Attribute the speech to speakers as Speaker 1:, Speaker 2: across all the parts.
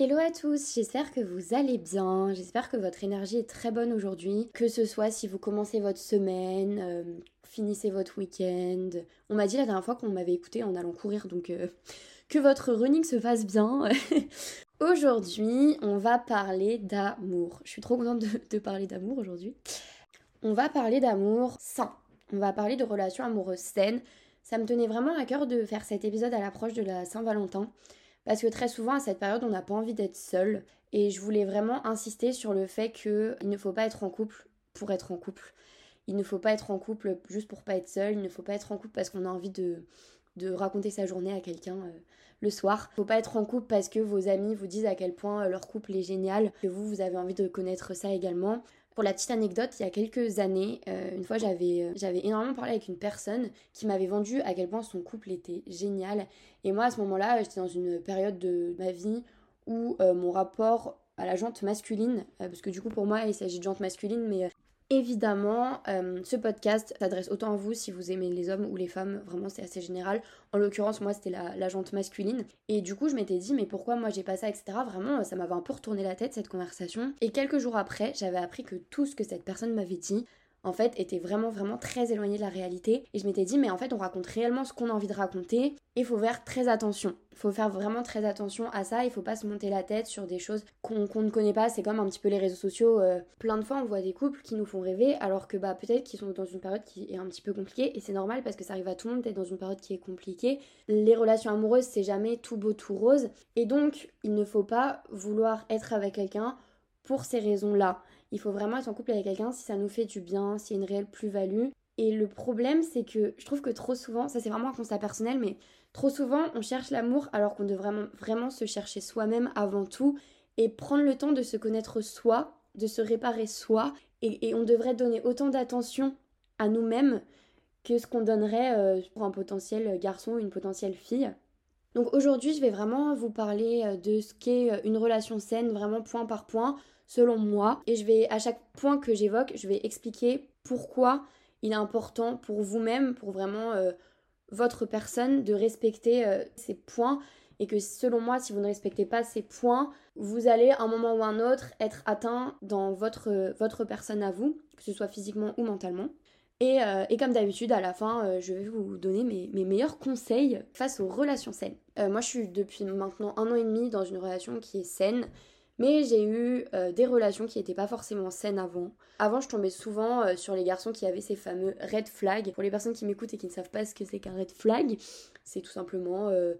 Speaker 1: Hello à tous, j'espère que vous allez bien, j'espère que votre énergie est très bonne aujourd'hui, que ce soit si vous commencez votre semaine, euh, finissez votre week-end. On m'a dit la dernière fois qu'on m'avait écouté en allant courir, donc euh, que votre running se fasse bien. aujourd'hui, on va parler d'amour. Je suis trop contente de, de parler d'amour aujourd'hui. On va parler d'amour sain. On va parler de relations amoureuses saines. Ça me tenait vraiment à cœur de faire cet épisode à l'approche de la Saint-Valentin. Parce que très souvent, à cette période, on n'a pas envie d'être seul. Et je voulais vraiment insister sur le fait qu'il ne faut pas être en couple pour être en couple. Il ne faut pas être en couple juste pour pas être seul. Il ne faut pas être en couple parce qu'on a envie de, de raconter sa journée à quelqu'un euh, le soir. Il ne faut pas être en couple parce que vos amis vous disent à quel point euh, leur couple est génial, que vous, vous avez envie de connaître ça également. Pour la petite anecdote, il y a quelques années, euh, une fois j'avais euh, j'avais énormément parlé avec une personne qui m'avait vendu à quel point son couple était génial. Et moi à ce moment-là, j'étais dans une période de ma vie où euh, mon rapport à la jante masculine, parce que du coup pour moi il s'agit de jante masculine, mais Évidemment, euh, ce podcast s'adresse autant à vous si vous aimez les hommes ou les femmes, vraiment c'est assez général. En l'occurrence, moi c'était la, la jante masculine. Et du coup, je m'étais dit, mais pourquoi moi j'ai pas ça, etc. Vraiment, ça m'avait un peu retourné la tête cette conversation. Et quelques jours après, j'avais appris que tout ce que cette personne m'avait dit, en fait, était vraiment, vraiment très éloigné de la réalité. Et je m'étais dit, mais en fait, on raconte réellement ce qu'on a envie de raconter. Et il faut faire très attention. Il faut faire vraiment très attention à ça. Il faut pas se monter la tête sur des choses qu'on ne connaît pas. C'est comme un petit peu les réseaux sociaux. Euh, plein de fois, on voit des couples qui nous font rêver, alors que bah, peut-être qu'ils sont dans une période qui est un petit peu compliquée. Et c'est normal parce que ça arrive à tout le monde d'être dans une période qui est compliquée. Les relations amoureuses, c'est jamais tout beau, tout rose. Et donc, il ne faut pas vouloir être avec quelqu'un pour ces raisons-là. Il faut vraiment être en couple avec quelqu'un si ça nous fait du bien, s'il y a une réelle plus-value. Et le problème, c'est que je trouve que trop souvent, ça c'est vraiment un constat personnel, mais trop souvent, on cherche l'amour alors qu'on devrait vraiment, se chercher soi-même avant tout et prendre le temps de se connaître soi, de se réparer soi. Et, on devrait donner autant d'attention à nous-mêmes que ce qu'on donnerait euh, pour un potentiel garçon ou une potentielle fille. Donc aujourd'hui, je vais vraiment vous parler euh, de ce qu'est euh, une relation saine, vraiment point par point, selon moi. Et je vais, à chaque point que j'évoque, je vais expliquer pourquoi il est important pour vous-même, pour vraiment euh, votre personne, de respecter euh, ces points. Et que selon moi, si vous ne respectez pas ces points, vous allez à un moment ou un autre être atteint dans votre, votre personne à vous, que ce soit physiquement ou mentalement. Et, euh, comme d'habitude, à la fin, je vais vous donner mes, mes, meilleurs conseils face aux relations saines. moi, je suis depuis maintenant un an et demi dans une relation qui est saine. Mais j'ai eu euh, des relations qui n'étaient pas forcément saines avant. Avant, je tombais souvent euh, sur les garçons qui avaient ces fameux red flags. Pour les personnes qui m'écoutent et qui ne savent pas ce que c'est qu'un red flag, c'est tout simplement euh,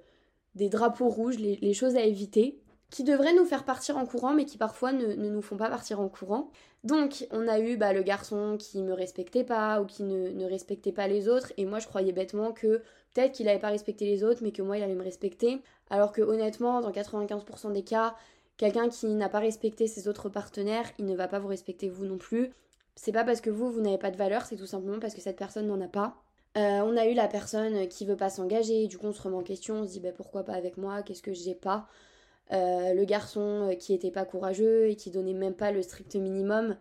Speaker 1: des drapeaux rouges, les, choses à éviter, qui devraient nous faire partir en courant, mais qui parfois ne, nous font pas partir en courant. Donc, on a eu bah, le garçon qui me respectait pas ou qui ne, ne respectait pas les autres, et moi je croyais bêtement que peut-être qu'il n'avait pas respecté les autres, mais que moi il allait me respecter. Alors que honnêtement, dans 95% des cas, Quelqu'un qui n'a pas respecté ses autres partenaires, il ne va pas vous respecter vous non plus. C'est pas parce que vous, vous n'avez pas de valeur, c'est tout simplement parce que cette personne n'en a pas. Euh, on a eu la personne qui veut pas s'engager, du coup on se remet en question, on se dit bah, pourquoi pas avec moi, qu'est-ce que j'ai pas? Euh, le garçon euh, qui était pas courageux et qui donnait même pas le strict minimum.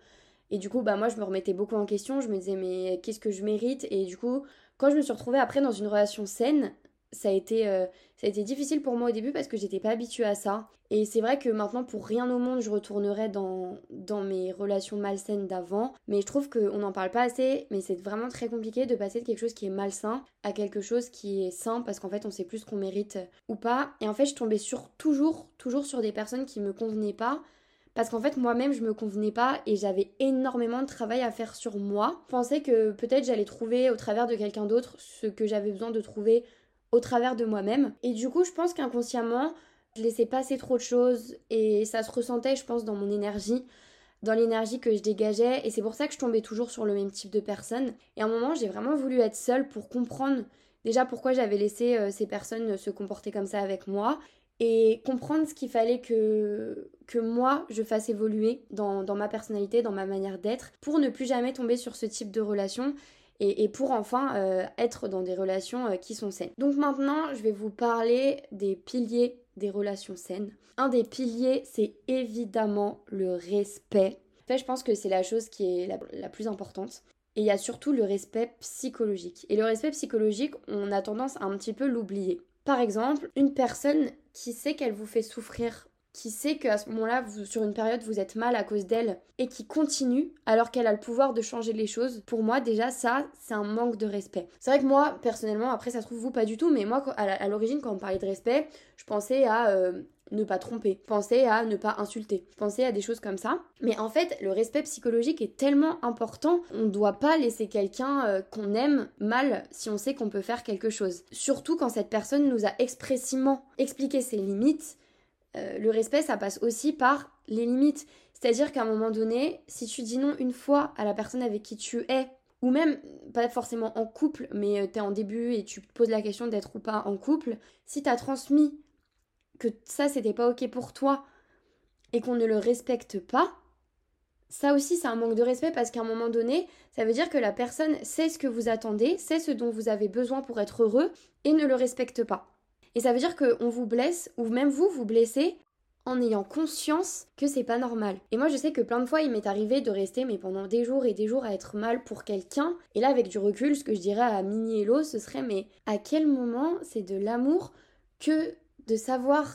Speaker 1: Et du coup, bah moi je me remettais beaucoup en question, je me disais mais qu'est-ce que je mérite? Et du coup, quand je me suis retrouvée après dans une relation saine, ça a été, euh, ça a été difficile pour moi au début parce que j'étais pas habituée à ça. Et c'est vrai que maintenant, pour rien au monde, je retournerai dans, dans mes relations malsaines d'avant. Mais je trouve qu'on n'en parle pas assez. Mais c'est vraiment très compliqué de passer de quelque chose qui est malsain à quelque chose qui est sain parce qu'en fait, on sait plus ce qu'on mérite ou pas. Et en fait, je tombais sur, toujours, toujours sur des personnes qui me convenaient pas. Parce qu'en fait, moi-même, je me convenais pas et j'avais énormément de travail à faire sur moi. Je pensais que peut-être j'allais trouver au travers de quelqu'un d'autre ce que j'avais besoin de trouver au travers de moi-même. Et du coup, je pense qu'inconsciemment, je laissais passer trop de choses et ça se ressentait, je pense, dans mon énergie, dans l'énergie que je dégageais. Et c'est pour ça que je tombais toujours sur le même type de personnes. Et à un moment, j'ai vraiment voulu être seule pour comprendre déjà pourquoi j'avais laissé euh, ces personnes se comporter comme ça avec moi et comprendre ce qu'il fallait que, que moi je fasse évoluer dans, dans ma personnalité, dans ma manière d'être, pour ne plus jamais tomber sur ce type de relation et, pour enfin euh, être dans des relations euh, qui sont saines. Donc maintenant, je vais vous parler des piliers des relations saines. Un des piliers, c'est évidemment le respect. En fait, je pense que c'est la chose qui est la, plus importante. et il y a surtout le respect psychologique. Et le respect psychologique, on a tendance à un petit peu l'oublier. Par exemple, une personne qui sait qu'elle vous fait souffrir qui sait qu'à ce moment-là, sur une période, vous êtes mal à cause d'elle et qui continue alors qu'elle a le pouvoir de changer les choses, pour moi, déjà, ça, c'est un manque de respect. C'est vrai que moi, personnellement, après, ça se trouve vous pas du tout, mais moi, à l'origine, quand on parlait de respect, je pensais à. Euh, ne pas tromper, je pensais à ne pas insulter, je pensais à des choses comme ça. Mais en fait, le respect psychologique est tellement important, on ne doit pas laisser quelqu'un euh, qu'on aime mal si on sait qu'on peut faire quelque chose. Surtout quand cette personne nous a expressément expliqué ses limites, euh, le respect, ça passe aussi par les limites. C'est-à-dire qu'à un moment donné, si tu dis non une fois à la personne avec qui tu es, ou même pas forcément en couple, mais euh, tu es en début et tu te poses la question d'être ou pas en couple, si tu as transmis que ça c'était pas ok pour toi et qu'on ne le respecte pas, ça aussi c'est un manque de respect parce qu'à un moment donné, ça veut dire que la personne sait ce que vous attendez, sait ce dont vous avez besoin pour être heureux et ne le respecte pas. Et ça veut dire qu'on vous blesse, ou même vous, vous blessez en ayant conscience que c'est pas normal. Et moi je sais que plein de fois il m'est arrivé de rester mais pendant des jours et des jours à être mal pour quelqu'un. Et là avec du recul, ce que je dirais à Mini Hello, ce serait mais à quel moment c'est de l'amour que de savoir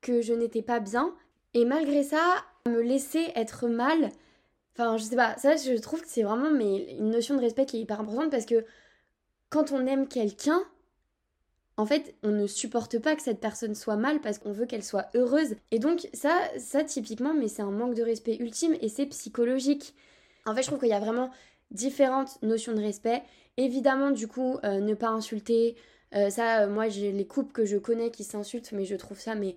Speaker 1: que je n'étais pas bien et malgré ça me laisser être mal? Enfin je sais pas, ça je trouve que c'est vraiment mais une notion de respect qui est hyper importante parce que quand on aime quelqu'un, en fait, on ne supporte pas que cette personne soit mal parce qu'on veut qu'elle soit heureuse. Et donc ça, ça typiquement, mais c'est un manque de respect ultime et c'est psychologique. En fait, je trouve qu'il y a vraiment différentes notions de respect. Évidemment, du coup, euh, ne pas insulter. Euh, ça, euh, moi, j'ai les couples que je connais qui s'insultent, mais je trouve ça mais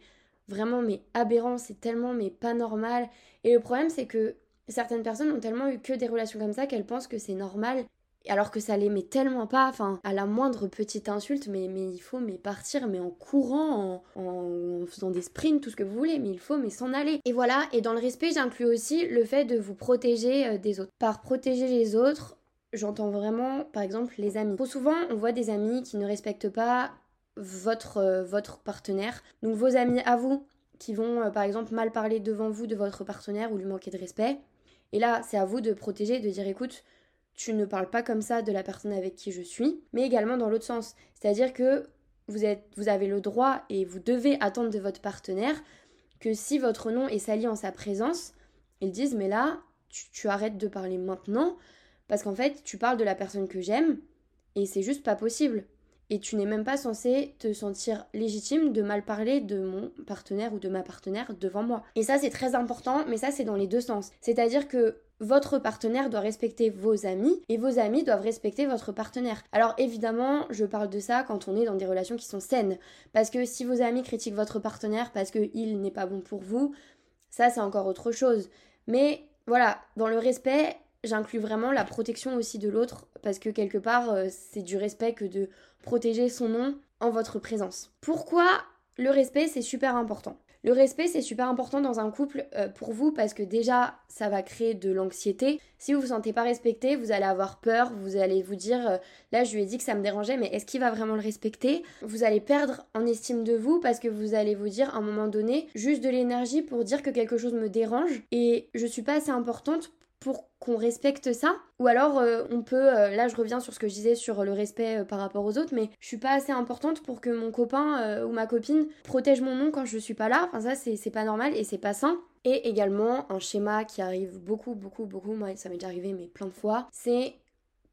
Speaker 1: vraiment mais aberrant. C'est tellement mais pas normal. Et le problème, c'est que certaines personnes ont tellement eu que des relations comme ça qu'elles pensent que c'est normal alors que ça l'aimait tellement pas, enfin, à la moindre petite insulte, mais, mais il faut mais partir, mais en courant, en, faisant des sprints, tout ce que vous voulez, mais il faut mais s'en aller. Et voilà, et dans le respect, j'inclus aussi le fait de vous protéger euh, des autres. Par protéger les autres, j'entends vraiment, par exemple, les amis. Trop souvent, on voit des amis qui ne respectent pas votre, euh, votre partenaire. Donc vos amis à vous, qui vont, euh, par exemple, mal parler devant vous de votre partenaire ou lui manquer de respect. Et là, c'est à vous de protéger, de dire, écoute, tu ne parles pas comme ça de la personne avec qui je suis, mais également dans l'autre sens. C'est-à-dire que vous, êtes, vous avez le droit et vous devez attendre de votre partenaire que si votre nom est sali en sa présence, ils disent mais là, tu, arrêtes de parler maintenant parce qu'en fait, tu parles de la personne que j'aime et c'est juste pas possible. Et tu n'es même pas censé te sentir légitime de mal parler de mon partenaire ou de ma partenaire devant moi. Et ça, c'est très important, mais ça, c'est dans les deux sens. C'est-à-dire que votre partenaire doit respecter vos amis et vos amis doivent respecter votre partenaire. Alors évidemment, je parle de ça quand on est dans des relations qui sont saines. Parce que si vos amis critiquent votre partenaire parce qu'il n'est pas bon pour vous, ça c'est encore autre chose. Mais voilà, dans le respect, j'inclus vraiment la protection aussi de l'autre parce que quelque part, euh, c'est du respect que de protéger son nom en votre présence. Pourquoi le respect c'est super important? Le respect, c'est super important dans un couple euh, pour vous parce que déjà, ça va créer de l'anxiété. Si vous vous sentez pas respecté, vous allez avoir peur, vous allez vous dire, euh, là, je lui ai dit que ça me dérangeait, mais est-ce qu'il va vraiment le respecter? Vous allez perdre en estime de vous parce que vous allez vous dire à un moment donné juste de l'énergie pour dire que quelque chose me dérange et je suis pas assez importante pour qu'on respecte ça. Ou alors euh, on peut euh, là je reviens sur ce que je disais sur le respect euh, par rapport aux autres mais je suis pas assez importante pour que mon copain ou ma copine protège mon nom quand je suis pas là. Enfin ça c'est pas normal et c'est pas sain. Et également un schéma qui arrive beaucoup beaucoup beaucoup moi ça m'est déjà arrivé mais plein de fois c'est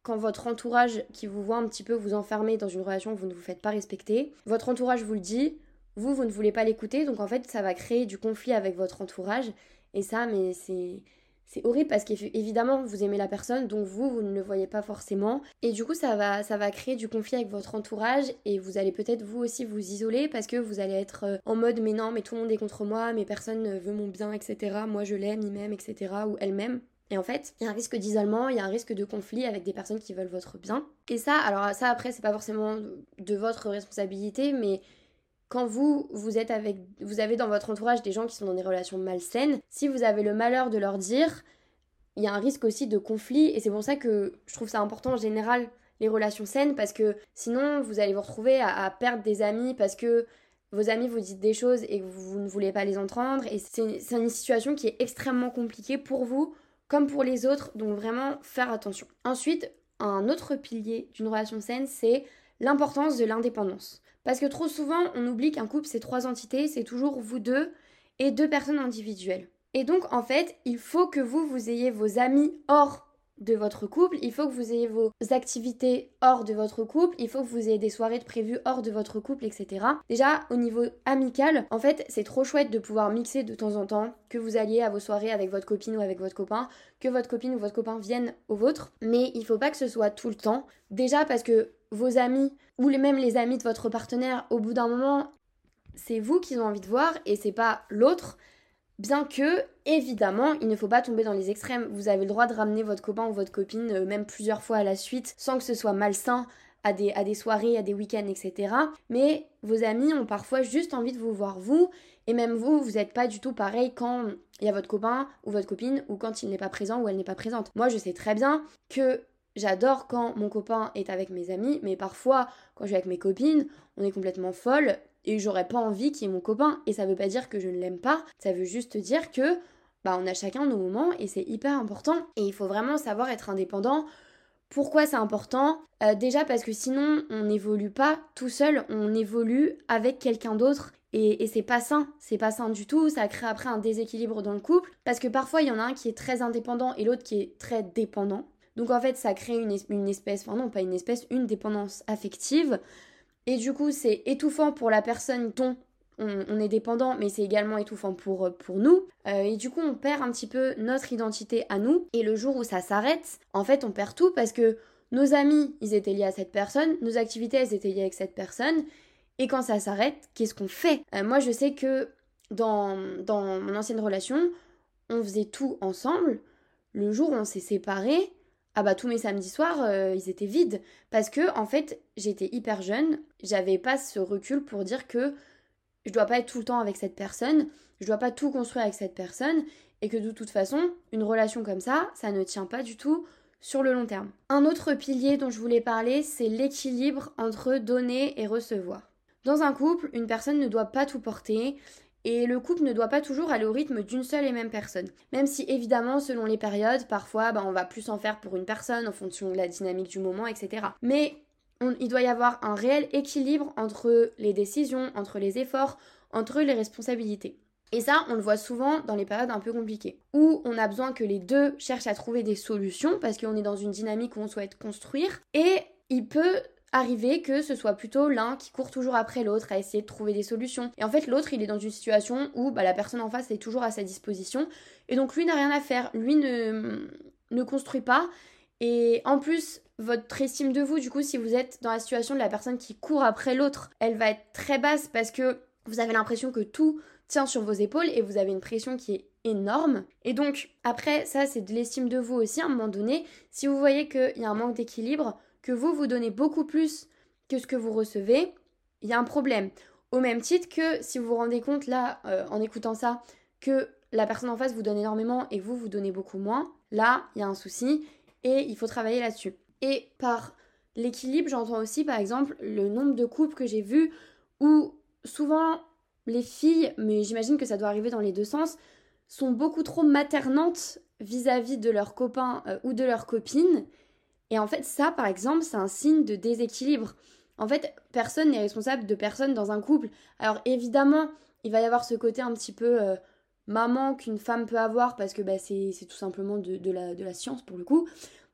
Speaker 1: quand votre entourage qui vous voit un petit peu vous enfermer dans une relation vous ne vous faites pas respecter votre entourage vous le dit vous vous ne voulez pas l'écouter donc en fait ça va créer du conflit avec votre entourage. Et ça mais c'est c'est horrible parce qu'évidemment vous aimez la personne donc vous vous ne le voyez pas forcément. Et du coup ça va ça va créer du conflit avec votre entourage et vous allez peut-être vous aussi vous isoler parce que vous allez être euh, en mode mais non mais tout le monde est contre moi mais personne ne veut mon bien etc moi je l'aime il m'aime etc ou elle m'aime. Et en fait, il y a un risque d'isolement, il y a un risque de conflit avec des personnes qui veulent votre bien. Et ça, alors ça après, c'est pas forcément de votre responsabilité, mais quand vous, vous êtes avec, vous avez dans votre entourage des gens qui sont dans des relations malsaines, si vous avez le malheur de leur dire, il y a un risque aussi de conflit et c'est pour ça que je trouve ça important en général les relations saines parce que sinon vous allez vous retrouver à, perdre des amis parce que vos amis vous disent des choses et vous ne voulez pas les entendre et c'est une situation qui est extrêmement compliquée pour vous, comme pour les autres, donc vraiment faire attention. Ensuite, un autre pilier d'une relation saine, c'est l'importance de l'indépendance. Parce que trop souvent, on oublie qu'un couple, c'est trois entités, c'est toujours vous deux et deux personnes individuelles. Et donc, en fait, il faut que vous, vous ayez vos amis hors de votre couple, il faut que vous ayez vos activités hors de votre couple, il faut que vous ayez des soirées de prévues hors de votre couple, etc. Déjà, au niveau amical, en fait, c'est trop chouette de pouvoir mixer de temps en temps, que vous alliez à vos soirées avec votre copine ou avec votre copain, que votre copine ou votre copain vienne au vôtre, mais il faut pas que ce soit tout le temps. Déjà parce que vos amis ou même les amis de votre partenaire, au bout d'un moment, c'est vous qu'ils ont envie de voir et c'est pas l'autre. Bien que, évidemment, il ne faut pas tomber dans les extrêmes. Vous avez le droit de ramener votre copain ou votre copine, euh, même plusieurs fois à la suite, sans que ce soit malsain, à des, à des soirées, à des week-ends, etc. Mais vos amis ont parfois juste envie de vous voir vous, et même vous, vous n'êtes pas du tout pareil quand il y a votre copain ou votre copine, ou quand il n'est pas présent ou elle n'est pas présente. Moi, je sais très bien que j'adore quand mon copain est avec mes amis, mais parfois, quand je suis avec mes copines, on est complètement folle et j'aurais pas envie qu'il y mon copain. Et ça veut pas dire que je ne l'aime pas, ça veut juste dire que bah, on a chacun nos moments et c'est hyper important. Et il faut vraiment savoir être indépendant. Pourquoi c'est important? Euh, Déjà parce que sinon on n'évolue pas tout seul, on évolue avec quelqu'un d'autre et, c'est pas sain, c'est pas sain du tout, ça crée après un déséquilibre dans le couple, parce que parfois il y en a un qui est très indépendant et l'autre qui est très dépendant. Donc en fait ça crée une, espèce, enfin non pas une espèce, une dépendance affective et du coup, c'est étouffant pour la personne dont on, est dépendant, mais c'est également étouffant pour, pour nous. Euh, et du coup, on perd un petit peu notre identité à nous. Et le jour où ça s'arrête, en fait, on perd tout parce que nos amis, ils étaient liés à cette personne, nos activités, elles étaient liées avec cette personne. Et quand ça s'arrête, qu'est-ce qu'on fait? Euh, Moi, je sais que dans, dans mon ancienne relation, on faisait tout ensemble. Le jour où on s'est séparés, ah bah tous mes samedis soirs, euh, ils étaient vides. Parce que, en fait, j'étais hyper jeune, j'avais pas ce recul pour dire que je dois pas être tout le temps avec cette personne, je dois pas tout construire avec cette personne, et que de toute façon, une relation comme ça, ça ne tient pas du tout sur le long terme. Un autre pilier dont je voulais parler, c'est l'équilibre entre donner et recevoir. Dans un couple, une personne ne doit pas tout porter et le couple ne doit pas toujours aller au rythme d'une seule et même personne. Même si évidemment, selon les périodes, parfois bah, on va plus en faire pour une personne en fonction de la dynamique du moment, etc. Mais il doit y avoir un réel équilibre entre les décisions, entre les efforts, entre les responsabilités. Et ça, on le voit souvent dans les périodes un peu compliquées, où on a besoin que les deux cherchent à trouver des solutions parce qu'on est dans une dynamique où on souhaite construire. Et il peut arriver que ce soit plutôt l'un qui court toujours après l'autre à essayer de trouver des solutions. Et en fait, l'autre, il est dans une situation où bah, la personne en face est toujours à sa disposition. Et donc, lui n'a rien à faire. Lui ne, ne construit pas. Et en plus, votre estime de vous, du coup, si vous êtes dans la situation de la personne qui court après l'autre, elle va être très basse parce que vous avez l'impression que tout tient sur vos épaules et vous avez une pression qui est énorme. Et donc, après, ça, c'est de l'estime de vous aussi à un moment donné. Si vous voyez qu'il y a un manque d'équilibre, que vous vous donnez beaucoup plus que ce que vous recevez, il y a un problème. Au même titre que si vous vous rendez compte là, euh, en écoutant ça, que la personne en face vous donne énormément et vous vous donnez beaucoup moins, là, il y a un souci et il faut travailler là-dessus. Et par l'équilibre, j'entends aussi par exemple le nombre de couples que j'ai vus où souvent les filles, mais j'imagine que ça doit arriver dans les deux sens, sont beaucoup trop maternantes vis-à-vis de leurs copains euh, ou de leurs copines et en fait, ça, par exemple, c'est un signe de déséquilibre. En fait, personne n'est responsable de personne dans un couple. Alors évidemment, il va y avoir ce côté un petit peu euh, maman qu'une femme peut avoir parce que bah, c'est tout simplement de, la, de la science pour le coup.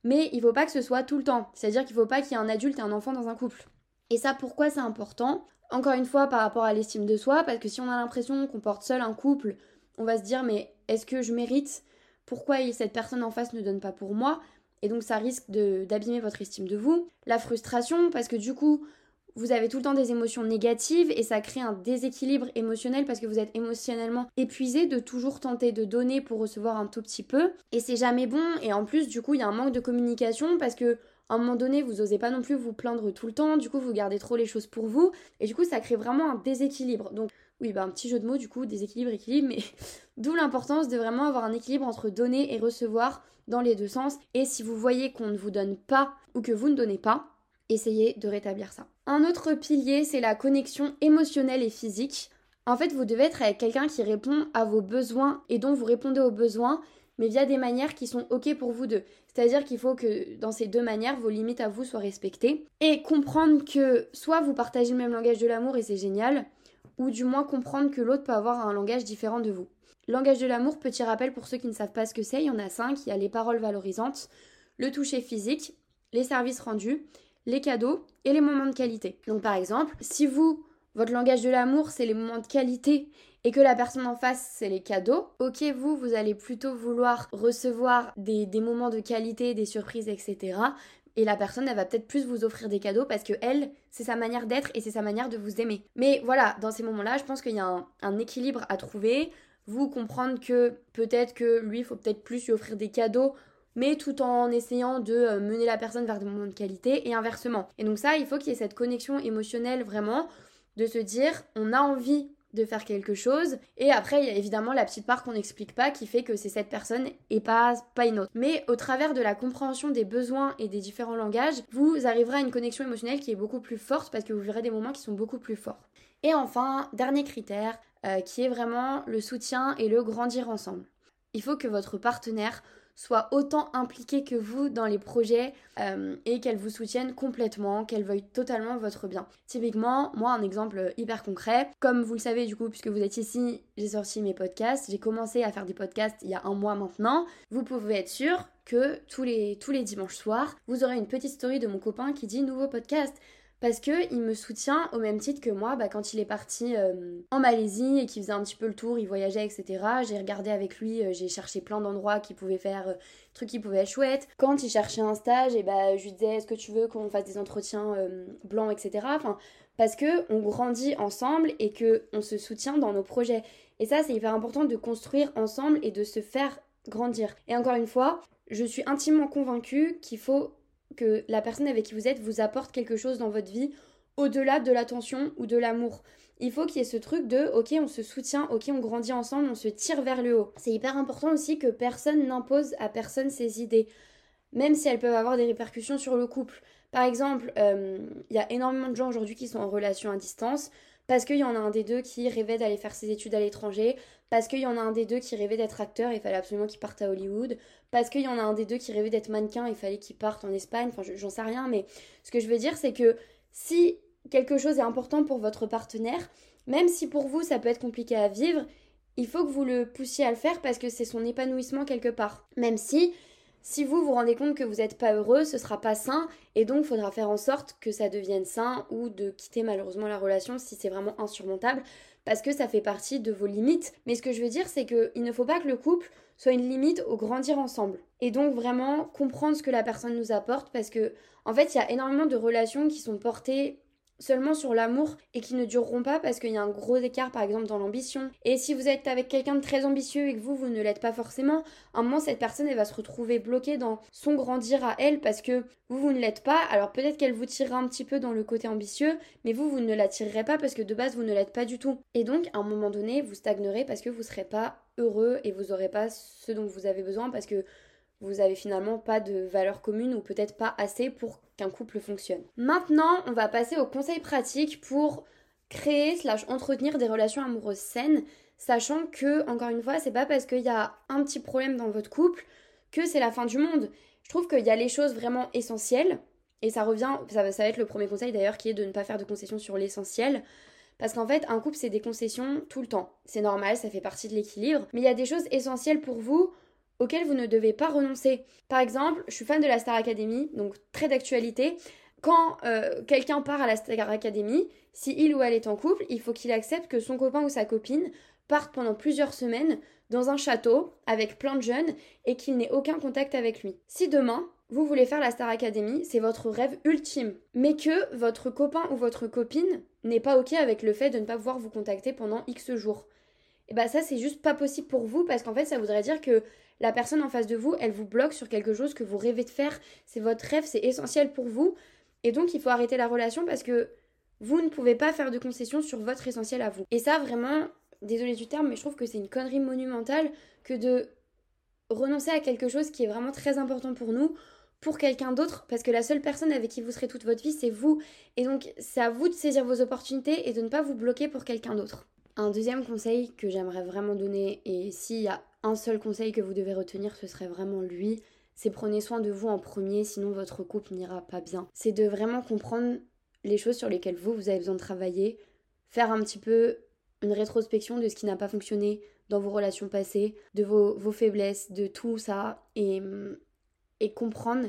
Speaker 1: Mais il faut pas que ce soit tout le temps. C'est-à-dire qu'il faut pas qu'il y ait un adulte et un enfant dans un couple. Et ça, pourquoi c'est important? Encore une fois, par rapport à l'estime de soi, parce que si on a l'impression qu'on porte seul un couple, on va se dire mais est-ce que je mérite? Pourquoi cette personne en face ne donne pas pour moi? Et donc ça risque d'abîmer votre estime de vous. La frustration, parce que du coup, vous avez tout le temps des émotions négatives et ça crée un déséquilibre émotionnel parce que vous êtes émotionnellement épuisé de toujours tenter de donner pour recevoir un tout petit peu. Et c'est jamais bon. Et en plus, du coup, il y a un manque de communication parce que à un moment donné, vous osez pas non plus vous plaindre tout le temps, du coup, vous gardez trop les choses pour vous, et du coup, ça crée vraiment un déséquilibre. Donc, bah, un petit jeu de mots, du coup, déséquilibre, équilibre, mais d'où l'importance de vraiment avoir un équilibre entre donner et recevoir dans les deux sens. Et si vous voyez qu'on ne vous donne pas ou que vous ne donnez pas, essayez de rétablir ça. Un autre pilier, c'est la connexion émotionnelle et physique. En fait, vous devez être avec quelqu'un qui répond à vos besoins et dont vous répondez aux besoins mais via des manières qui sont ok pour vous deux. C'est-à-dire qu'il faut que dans ces deux manières, vos limites à vous soient respectées. Et comprendre que soit vous partagez le même langage de l'amour et c'est génial, ou du moins comprendre que l'autre peut avoir un langage différent de vous. Langage de l'amour, petit rappel pour ceux qui ne savent pas ce que c'est, il y en a cinq. Il y a les paroles valorisantes, le toucher physique, les services rendus, les cadeaux et les moments de qualité. Donc par exemple, si vous, votre langage de l'amour, c'est les moments de qualité et que la personne en face, c'est les cadeaux, ok, vous, vous allez plutôt vouloir recevoir des, des moments de qualité, des surprises, etc. Et la personne, elle va peut-être plus vous offrir des cadeaux parce que elle, c'est sa manière d'être et c'est sa manière de vous aimer. Mais voilà, dans ces moments-là, je pense qu'il y a un, un équilibre à trouver. Vous comprendre que peut-être que lui, il faut peut-être plus lui offrir des cadeaux mais tout en essayant de euh, mener la personne vers des moments de qualité et inversement. Et donc ça, il faut qu'il y ait cette connexion émotionnelle vraiment de se dire on a envie de faire quelque chose et après il y a évidemment la petite part qu'on n'explique pas qui fait que c'est cette personne et pas, pas une autre. Mais au travers de la compréhension des besoins et des différents langages, vous arriverez à une connexion émotionnelle qui est beaucoup plus forte parce que vous verrez des moments qui sont beaucoup plus forts. Et enfin, dernier critère euh, qui est vraiment le soutien et le grandir ensemble. Il faut que votre partenaire soit autant impliquée que vous dans les projets euh, et qu'elle vous soutienne complètement, qu'elle veuille totalement votre bien. Typiquement, moi, un exemple hyper concret, comme vous le savez du coup, puisque vous êtes ici, j'ai sorti mes podcasts, j'ai commencé à faire des podcasts il y a un mois maintenant, vous pouvez être sûr que tous les, tous les dimanches soirs, vous aurez une petite story de mon copain qui dit nouveau podcast parce que il me soutient au même titre que moi bah, quand il est parti euh, en Malaisie et qu'il faisait un petit peu le tour, il voyageait, etc. J'ai regardé avec lui, euh, j'ai cherché plein d'endroits qui pouvaient faire, euh, trucs qui pouvaient être chouettes. Quand il cherchait un stage, et bah, je lui disais est-ce que tu veux qu'on fasse des entretiens blancs, etc. Parce que on grandit ensemble et que on se soutient dans nos projets. Et ça, c'est hyper important de construire ensemble et de se faire grandir. Et encore une fois, je suis intimement convaincue qu'il faut que la personne avec qui vous êtes vous apporte quelque chose dans votre vie au-delà de l'attention ou de l'amour. Il faut qu'il y ait ce truc de ok on se soutient, ok on grandit ensemble, on se tire vers le haut. C'est hyper important aussi que personne n'impose à personne ses idées, même si elles peuvent avoir des répercussions sur le couple. Par exemple, euh, il y a énormément de gens aujourd'hui qui sont en relation à distance parce qu'il y en a un des deux qui rêvait d'aller faire ses études à l'étranger, parce qu'il y en a un des deux qui rêvait d'être acteur il fallait absolument qu'il parte à Hollywood, parce qu'il y en a un des deux qui rêvait d'être mannequin il fallait qu'il parte en Espagne, enfin j'en sais rien, mais ce que je veux dire c'est que si quelque chose est important pour votre partenaire, même si pour vous ça peut être compliqué à vivre, il faut que vous le poussiez à le faire parce que c'est son épanouissement quelque part. Même si si vous vous rendez compte que vous n'êtes pas heureux, ce sera pas sain et donc il faudra faire en sorte que ça devienne sain ou de quitter malheureusement la relation si c'est vraiment insurmontable parce que ça fait partie de vos limites. Mais ce que je veux dire, c'est qu'il ne faut pas que le couple soit une limite au grandir ensemble. Et donc vraiment comprendre ce que la personne nous apporte parce que en fait, il y a énormément de relations qui sont portées seulement sur l'amour et qui ne dureront pas parce qu'il y a un gros écart par exemple dans l'ambition. Et si vous êtes avec quelqu'un de très ambitieux et que vous, vous ne l'êtes pas forcément, à un moment cette personne elle va se retrouver bloquée dans son grandir à elle parce que vous, vous ne l'êtes pas. Alors peut-être qu'elle vous tirera un petit peu dans le côté ambitieux, mais vous, vous ne la tirerez pas parce que de base vous ne l'êtes pas du tout. Et donc à un moment donné, vous stagnerez parce que vous ne serez pas heureux et vous n'aurez pas ce dont vous avez besoin parce que vous avez finalement pas de valeur commune ou peut-être pas assez pour qu'un couple fonctionne. Maintenant, on va passer aux conseils pratiques pour créer slash entretenir des relations amoureuses saines, sachant que, encore une fois, c'est pas parce qu'il y a un petit problème dans votre couple que c'est la fin du monde. Je trouve qu'il y a les choses vraiment essentielles, et ça revient, ça va, ça va être le premier conseil d'ailleurs, qui est de ne pas faire de concessions sur l'essentiel. Parce qu'en fait, un couple, c'est des concessions tout le temps. C'est normal, ça fait partie de l'équilibre. Mais il y a des choses essentielles pour vous auxquelles vous ne devez pas renoncer. Par exemple, je suis fan de la Star Academy, donc très d'actualité. Quand euh, quelqu'un part à la Star Academy, si il ou elle est en couple, il faut qu'il accepte que son copain ou sa copine parte pendant plusieurs semaines dans un château avec plein de jeunes et qu'il n'ait aucun contact avec lui. Si demain, vous voulez faire la Star Academy, c'est votre rêve ultime, mais que votre copain ou votre copine n'est pas OK avec le fait de ne pas pouvoir vous contacter pendant X jours. Et bah ça c'est juste pas possible pour vous parce qu'en fait ça voudrait dire que la personne en face de vous, elle vous bloque sur quelque chose que vous rêvez de faire, c'est votre rêve, c'est essentiel pour vous, et donc il faut arrêter la relation parce que vous ne pouvez pas faire de concessions sur votre essentiel à vous. Et ça vraiment, désolé du terme, mais je trouve que c'est une connerie monumentale que de renoncer à quelque chose qui est vraiment très important pour nous pour quelqu'un d'autre parce que la seule personne avec qui vous serez toute votre vie c'est vous et donc c'est à vous de saisir vos opportunités et de ne pas vous bloquer pour quelqu'un d'autre. Un deuxième conseil que j'aimerais vraiment donner, et s'il y a un seul conseil que vous devez retenir, ce serait vraiment lui, c'est prenez soin de vous en premier, sinon votre couple n'ira pas bien. C'est de vraiment comprendre les choses sur lesquelles vous, vous avez besoin de travailler, faire un petit peu une rétrospection de ce qui n'a pas fonctionné dans vos relations passées, de vos, vos faiblesses, de tout ça, et, et comprendre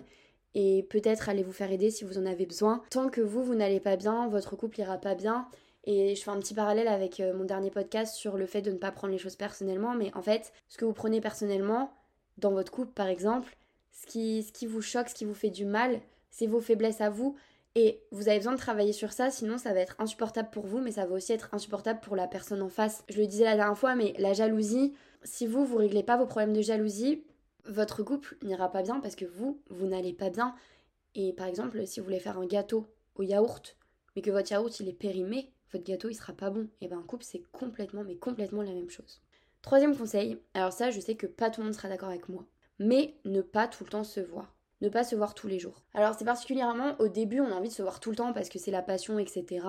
Speaker 1: et peut-être aller vous faire aider si vous en avez besoin. Tant que vous, vous n'allez pas bien, votre couple ira pas bien. Et je fais un petit parallèle avec euh, mon dernier podcast sur le fait de ne pas prendre les choses personnellement, mais en fait, ce que vous prenez personnellement, dans votre couple par exemple, ce qui, ce qui vous choque, ce qui vous fait du mal, c'est vos faiblesses à vous. Et vous avez besoin de travailler sur ça, sinon ça va être insupportable pour vous, mais ça va aussi être insupportable pour la personne en face. Je le disais la dernière fois, mais la jalousie, si vous, vous réglez pas vos problèmes de jalousie, votre couple n'ira pas bien parce que vous, vous n'allez pas bien. Et par exemple, si vous voulez faire un gâteau au yaourt, mais que votre yaourt il est périmé, votre gâteau il sera pas bon. Et ben un couple c'est complètement, mais complètement la même chose. Troisième conseil, alors ça je sais que pas tout le monde sera d'accord avec moi, mais ne pas tout le temps se voir. Ne pas se voir tous les jours. Alors c'est particulièrement au début on a envie de se voir tout le temps parce que c'est la passion, etc.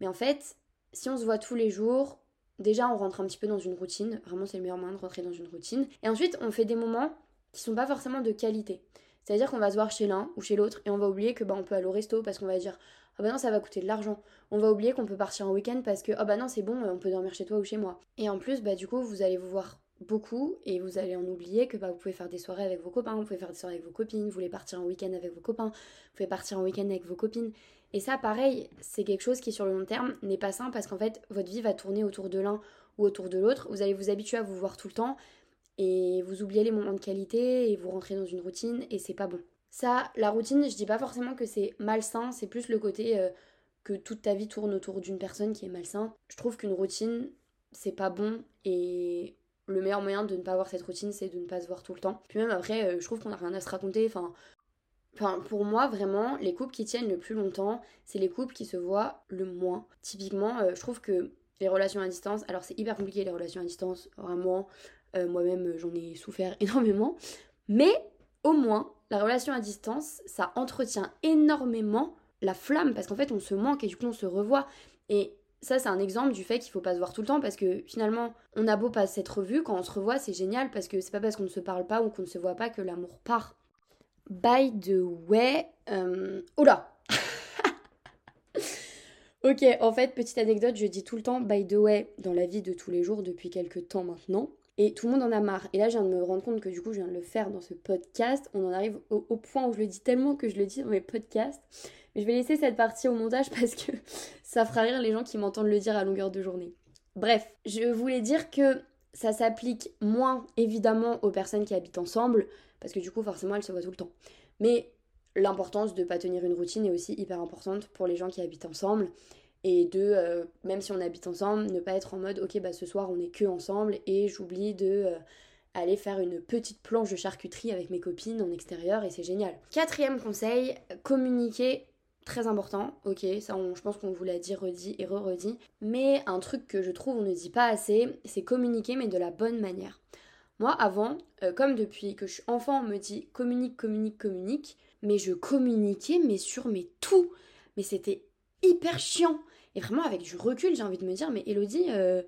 Speaker 1: Mais en fait, si on se voit tous les jours, déjà on rentre un petit peu dans une routine. Vraiment c'est le meilleur moyen de rentrer dans une routine. Et ensuite on fait des moments qui sont pas forcément de qualité. C'est-à-dire qu'on va se voir chez l'un ou chez l'autre et on va oublier que bah on peut aller au resto parce qu'on va dire ah bah non ça va coûter de l'argent. On va oublier qu'on peut partir en week-end parce que ah bah non c'est bon on peut dormir chez toi ou chez moi. Et en plus bah du coup vous allez vous voir beaucoup et vous allez en oublier que bah, vous pouvez faire des soirées avec vos copains, vous pouvez faire des soirées avec vos copines, vous voulez partir en week-end avec vos copains, vous pouvez partir en week-end avec vos copines. Et ça pareil c'est quelque chose qui sur le long terme n'est pas sain parce qu'en fait votre vie va tourner autour de l'un ou autour de l'autre. Vous allez vous habituer à vous voir tout le temps et vous oubliez les moments de qualité et vous rentrez dans une routine et c'est pas bon. Ça, la routine, je dis pas forcément que c'est malsain, c'est plus le côté euh, que toute ta vie tourne autour d'une personne qui est malsain. Je trouve qu'une routine, c'est pas bon et le meilleur moyen de ne pas avoir cette routine, c'est de ne pas se voir tout le temps. Puis même après, euh, je trouve qu'on a rien à se raconter. Enfin, pour moi, vraiment, les couples qui tiennent le plus longtemps, c'est les couples qui se voient le moins. Typiquement, euh, je trouve que les relations à distance, alors c'est hyper compliqué les relations à distance, vraiment. Moi-même, j'en ai souffert énormément. Mais au moins, la relation à distance, ça entretient énormément la flamme parce qu'en fait, on se manque et du coup, on se revoit. Et ça, c'est un exemple du fait qu'il faut pas se voir tout le temps parce que finalement, on a beau pas s'être revu, quand on se revoit, c'est génial parce que c'est pas parce qu'on ne se parle pas ou qu'on ne se voit pas que l'amour part. By the way, euh... Ok, en fait, petite anecdote, je dis tout le temps by the way dans la vie de tous les jours depuis quelques temps maintenant. Et tout le monde en a marre. Et là, je viens de me rendre compte que du coup, je viens de le faire dans ce podcast. On en arrive au, point où je le dis tellement que je le dis dans mes podcasts. Mais je vais laisser cette partie au montage parce que ça fera rire les gens qui m'entendent le dire à longueur de journée. Bref, je voulais dire que ça s'applique moins évidemment aux personnes qui habitent ensemble, parce que du coup, forcément, elles se voient tout le temps. Mais l'importance de ne pas tenir une routine est aussi hyper importante pour les gens qui habitent ensemble et de, euh, même si on habite ensemble, ne pas être en mode ok bah ce soir on est que ensemble et j'oublie de euh, aller faire une petite planche de charcuterie avec mes copines en extérieur et c'est génial. Quatrième conseil, communiquer très important, ok, ça je pense qu'on vous l'a dit, redit et re-redit, mais un truc que je trouve on ne dit pas assez, c'est communiquer mais de la bonne manière. Moi avant, euh, comme depuis que je suis enfant, on me dit communique, communique, communique, mais je communiquais mais sur mes tout, mais c'était hyper chiant. Et vraiment, avec du recul, j'ai envie de me dire, mais Elodie, euh,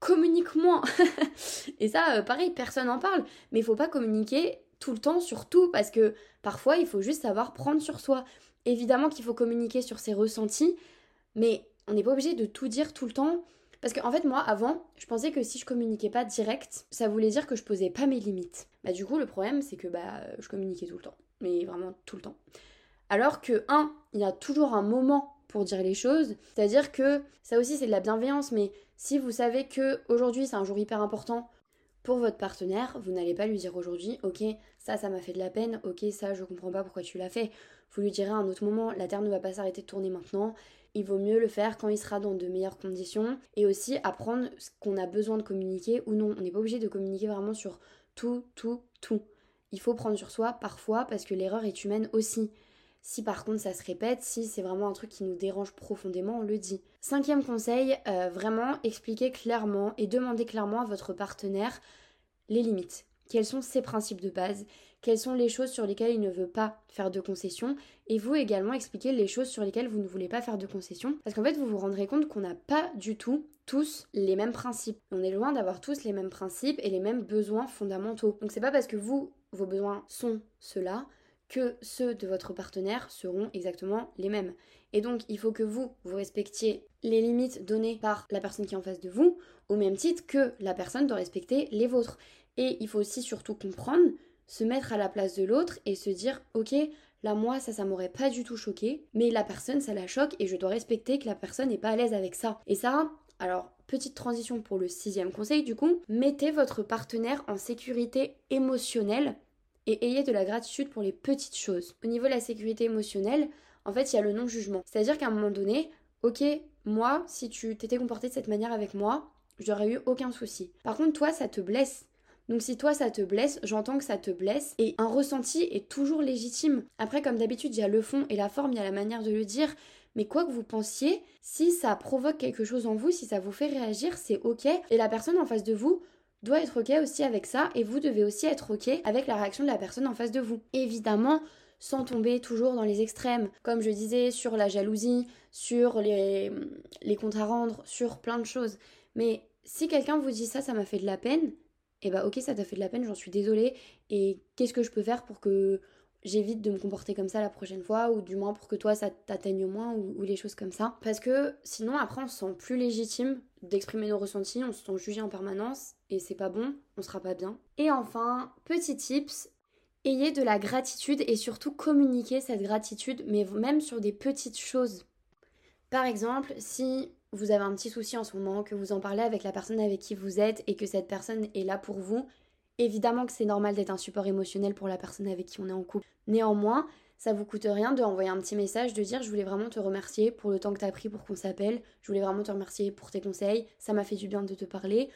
Speaker 1: communique-moi. et ça, euh, pareil, personne n'en parle. Mais il faut pas communiquer tout le temps sur tout, parce que parfois, il faut juste savoir prendre sur soi. Évidemment qu'il faut communiquer sur ses ressentis, mais on n'est pas obligé de tout dire tout le temps. Parce qu'en en fait, moi, avant, je pensais que si je communiquais pas direct, ça voulait dire que je posais pas mes limites. Bah, du coup, le problème, c'est que bah, je communiquais tout le temps. Mais vraiment tout le temps. Alors que, un, il y a toujours un moment dire les choses. C'est-à-dire que ça aussi c'est de la bienveillance, mais si vous savez que aujourd'hui c'est un jour hyper important pour votre partenaire, vous n'allez pas lui dire aujourd'hui, ok, ça, ça m'a fait de la peine, ok, ça, je comprends pas pourquoi tu l'as fait. Vous lui direz à un autre moment, la Terre ne va pas s'arrêter de tourner maintenant, il vaut mieux le faire quand il sera dans de meilleures conditions et aussi apprendre ce qu'on a besoin de communiquer ou non. On n'est pas obligé de communiquer vraiment sur tout, tout, tout. Il faut prendre sur soi parfois parce que l'erreur est humaine aussi. Si par contre ça se répète, si c'est vraiment un truc qui nous dérange profondément, on le dit. Cinquième conseil, euh, vraiment expliquer clairement et demander clairement à votre partenaire les limites. Quels sont ses principes de base? Quelles sont les choses sur lesquelles il ne veut pas faire de concessions et vous également expliquer les choses sur lesquelles vous ne voulez pas faire de concessions parce qu'en fait vous vous rendrez compte qu'on n'a pas du tout tous les mêmes principes. On est loin d'avoir tous les mêmes principes et les mêmes besoins fondamentaux. Donc c'est pas parce que vous, vos besoins sont ceux-là que ceux de votre partenaire seront exactement les mêmes. Et donc, il faut que vous, vous respectiez les limites données par la personne qui est en face de vous, au même titre que la personne doit respecter les vôtres. Et il faut aussi surtout comprendre, se mettre à la place de l'autre et se dire, ok, là moi, ça, ça m'aurait pas du tout choqué, mais la personne, ça la choque et je dois respecter que la personne n'est pas à l'aise avec ça. Et ça, alors, petite transition pour le sixième conseil, du coup, mettez votre partenaire en sécurité émotionnelle et ayez de la gratitude pour les petites choses. Au niveau de la sécurité émotionnelle, en fait, il y a le non-jugement. C'est-à-dire qu'à un moment donné, ok, moi, si tu t'étais comporté de cette manière avec moi, j'aurais eu aucun souci. Par contre, toi, ça te blesse. Donc si toi ça te blesse, j'entends que ça te blesse et un ressenti est toujours légitime. Après comme d'habitude, il y a le fond et la forme, il y a la manière de le dire, mais quoi que vous pensiez, si ça provoque quelque chose en vous, si ça vous fait réagir, c'est OK et la personne en face de vous doit être OK aussi avec ça et vous devez aussi être OK avec la réaction de la personne en face de vous. Évidemment, sans tomber toujours dans les extrêmes, comme je disais sur la jalousie, sur les, les comptes à rendre, sur plein de choses. Mais si quelqu'un vous dit ça, ça m'a fait de la peine, et eh bah ok, ça t'a fait de la peine, j'en suis désolée, et qu'est-ce que je peux faire pour que j'évite de me comporter comme ça la prochaine fois, ou du moins pour que toi ça t'atteigne moins, ou, ou, les choses comme ça? Parce que sinon après on se sent plus légitime d'exprimer nos ressentis, on se sent jugé en permanence, et c'est pas bon, on sera pas bien. Et enfin, petit tips, ayez de la gratitude et surtout communiquez cette gratitude, mais même sur des petites choses. Par exemple, si vous avez un petit souci en ce moment, que vous en parlez avec la personne avec qui vous êtes et que cette personne est là pour vous, évidemment que c'est normal d'être un support émotionnel pour la personne avec qui on est en couple. Néanmoins, ça vous coûte rien de envoyer un petit message, de dire je voulais vraiment te remercier pour le temps que tu as pris pour qu'on s'appelle, je voulais vraiment te remercier pour tes conseils, ça m'a fait du bien de te parler.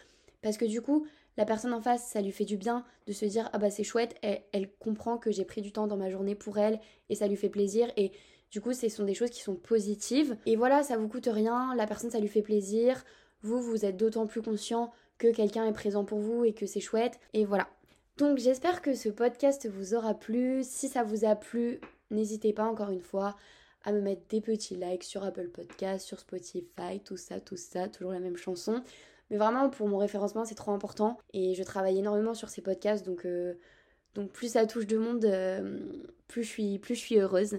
Speaker 1: Parce que du coup, la personne en face, ça lui fait du bien de se dire ah bah c'est chouette, elle, comprend que j'ai pris du temps dans ma journée pour elle et ça lui fait plaisir et du coup ce sont des choses qui sont positives et voilà ça vous coûte rien, la personne ça lui fait plaisir, vous vous êtes d'autant plus conscient que quelqu'un est présent pour vous et que c'est chouette et voilà. Donc j'espère que ce podcast vous aura plu, si ça vous a plu n'hésitez pas encore une fois à me mettre des petits likes sur Apple Podcast, sur Spotify, tout ça, tout ça, toujours la même chanson. Mais vraiment, pour mon référencement, c'est trop important. Et je travaille énormément sur ces podcasts, donc, euh, donc plus ça touche de monde, euh, plus, je suis, plus je suis heureuse.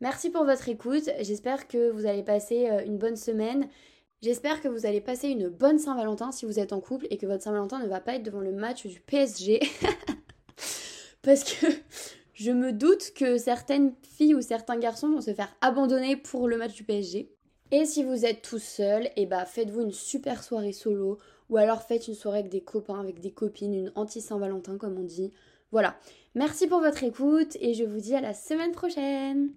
Speaker 1: Merci pour votre écoute. J'espère que vous allez passer euh, une bonne semaine. J'espère que vous allez passer une bonne Saint-Valentin si vous êtes en couple et que votre Saint-Valentin ne va pas être devant le match du PSG. Parce que je me doute que certaines filles ou certains garçons vont se faire abandonner pour le match du PSG. Et si vous êtes tout seul, et bah faites-vous une super soirée solo ou alors faites une soirée avec des copains, avec des copines, une anti-Saint-Valentin comme on dit. Voilà. Merci pour votre écoute et je vous dis à la semaine prochaine.